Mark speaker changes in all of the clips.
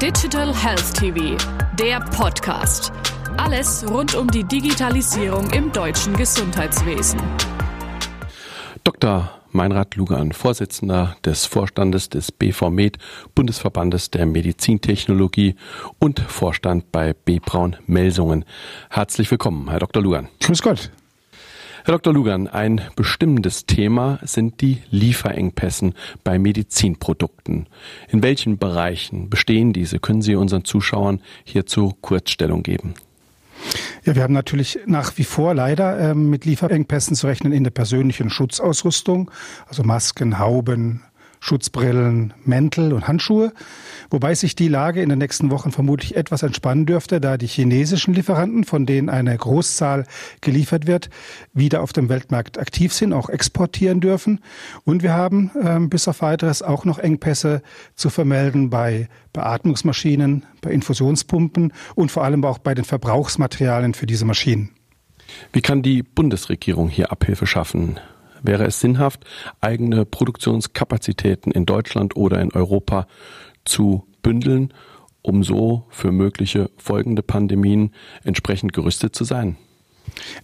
Speaker 1: Digital Health TV, der Podcast. Alles rund um die Digitalisierung im deutschen Gesundheitswesen.
Speaker 2: Dr. Meinrad Lugan, Vorsitzender des Vorstandes des BVMed, Bundesverbandes der Medizintechnologie und Vorstand bei B. Braun Melsungen. Herzlich willkommen, Herr Dr. Lugan.
Speaker 3: Grüß Gott.
Speaker 2: Herr Dr. Lugan, ein bestimmendes Thema sind die Lieferengpässen bei Medizinprodukten. In welchen Bereichen bestehen diese? Können Sie unseren Zuschauern hierzu Kurzstellung geben?
Speaker 3: Ja, wir haben natürlich nach wie vor leider äh, mit Lieferengpässen zu rechnen in der persönlichen Schutzausrüstung, also Masken, Hauben, Schutzbrillen, Mäntel und Handschuhe. Wobei sich die Lage in den nächsten Wochen vermutlich etwas entspannen dürfte, da die chinesischen Lieferanten, von denen eine Großzahl geliefert wird, wieder auf dem Weltmarkt aktiv sind, auch exportieren dürfen. Und wir haben äh, bis auf weiteres auch noch Engpässe zu vermelden bei Beatmungsmaschinen, bei Infusionspumpen und vor allem auch bei den Verbrauchsmaterialien für diese Maschinen.
Speaker 2: Wie kann die Bundesregierung hier Abhilfe schaffen? Wäre es sinnhaft, eigene Produktionskapazitäten in Deutschland oder in Europa zu bündeln, um so für mögliche folgende Pandemien entsprechend gerüstet zu sein?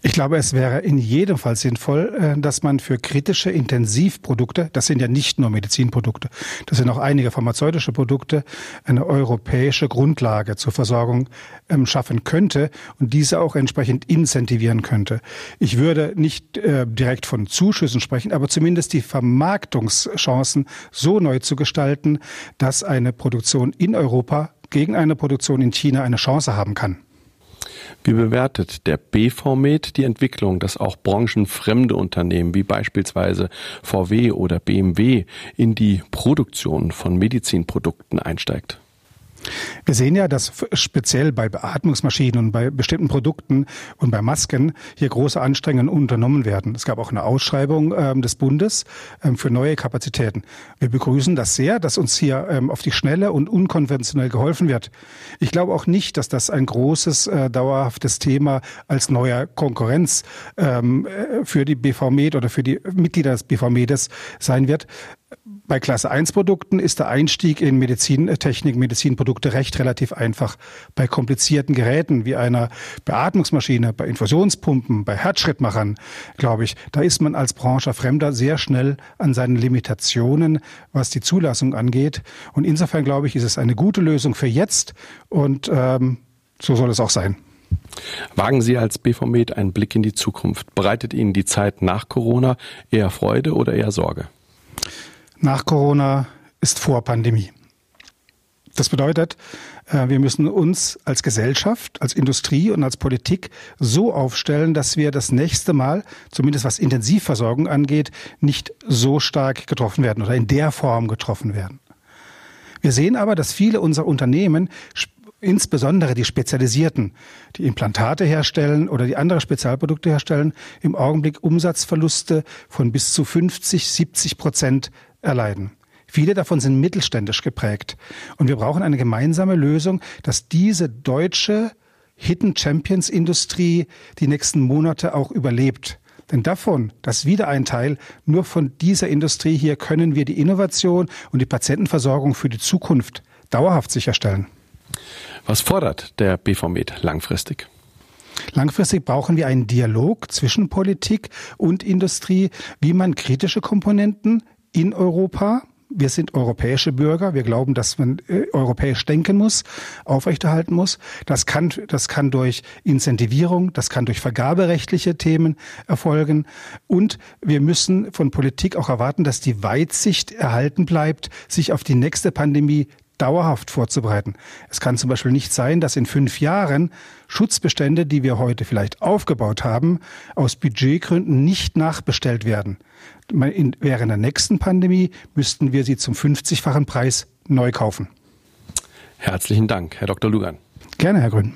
Speaker 3: Ich glaube, es wäre in jedem Fall sinnvoll, äh, dass man für kritische Intensivprodukte, das sind ja nicht nur Medizinprodukte, das sind auch einige pharmazeutische Produkte, eine europäische Grundlage zur Versorgung ähm, schaffen könnte und diese auch entsprechend incentivieren könnte. Ich würde nicht äh, direkt von Zuschüssen sprechen, aber zumindest die Vermarktungschancen so neu zu gestalten, dass eine Produktion in Europa gegen eine Produktion in China eine Chance haben kann.
Speaker 2: Wie bewertet der BVMed die Entwicklung, dass auch branchenfremde Unternehmen wie beispielsweise VW oder BMW in die Produktion von Medizinprodukten einsteigt?
Speaker 3: Wir sehen ja, dass speziell bei Beatmungsmaschinen und bei bestimmten Produkten und bei Masken hier große Anstrengungen unternommen werden. Es gab auch eine Ausschreibung ähm, des Bundes ähm, für neue Kapazitäten. Wir begrüßen das sehr, dass uns hier ähm, auf die Schnelle und unkonventionell geholfen wird. Ich glaube auch nicht, dass das ein großes, äh, dauerhaftes Thema als neuer Konkurrenz ähm, äh, für die BVMed oder für die Mitglieder des BVMedes sein wird. Bei Klasse 1 Produkten ist der Einstieg in Medizintechnik, Medizinprodukte recht relativ einfach. Bei komplizierten Geräten wie einer Beatmungsmaschine, bei Infusionspumpen, bei Herzschrittmachern, glaube ich, da ist man als Branche Fremder sehr schnell an seinen Limitationen, was die Zulassung angeht. Und insofern glaube ich, ist es eine gute Lösung für jetzt und ähm, so soll es auch sein.
Speaker 2: Wagen Sie als BVMed einen Blick in die Zukunft. Bereitet Ihnen die Zeit nach Corona eher Freude oder eher Sorge?
Speaker 3: Nach Corona ist vor Pandemie. Das bedeutet, äh, wir müssen uns als Gesellschaft, als Industrie und als Politik so aufstellen, dass wir das nächste Mal, zumindest was Intensivversorgung angeht, nicht so stark getroffen werden oder in der Form getroffen werden. Wir sehen aber, dass viele unserer Unternehmen insbesondere die Spezialisierten, die Implantate herstellen oder die andere Spezialprodukte herstellen, im Augenblick Umsatzverluste von bis zu 50, 70 Prozent erleiden. Viele davon sind mittelständisch geprägt. Und wir brauchen eine gemeinsame Lösung, dass diese deutsche Hidden Champions Industrie die nächsten Monate auch überlebt. Denn davon, das ist wieder ein Teil, nur von dieser Industrie hier können wir die Innovation und die Patientenversorgung für die Zukunft dauerhaft sicherstellen.
Speaker 2: Was fordert der BVMed langfristig?
Speaker 3: Langfristig brauchen wir einen Dialog zwischen Politik und Industrie, wie man kritische Komponenten in Europa. Wir sind europäische Bürger. Wir glauben, dass man äh, europäisch denken muss, aufrechterhalten muss. Das kann, das kann durch Incentivierung, das kann durch vergaberechtliche Themen erfolgen. Und wir müssen von Politik auch erwarten, dass die Weitsicht erhalten bleibt, sich auf die nächste Pandemie dauerhaft vorzubereiten. Es kann zum Beispiel nicht sein, dass in fünf Jahren Schutzbestände, die wir heute vielleicht aufgebaut haben, aus Budgetgründen nicht nachbestellt werden. während der nächsten Pandemie müssten wir sie zum 50-fachen Preis neu kaufen.
Speaker 2: Herzlichen Dank, Herr Dr. Lugan.
Speaker 3: Gerne, Herr Grün.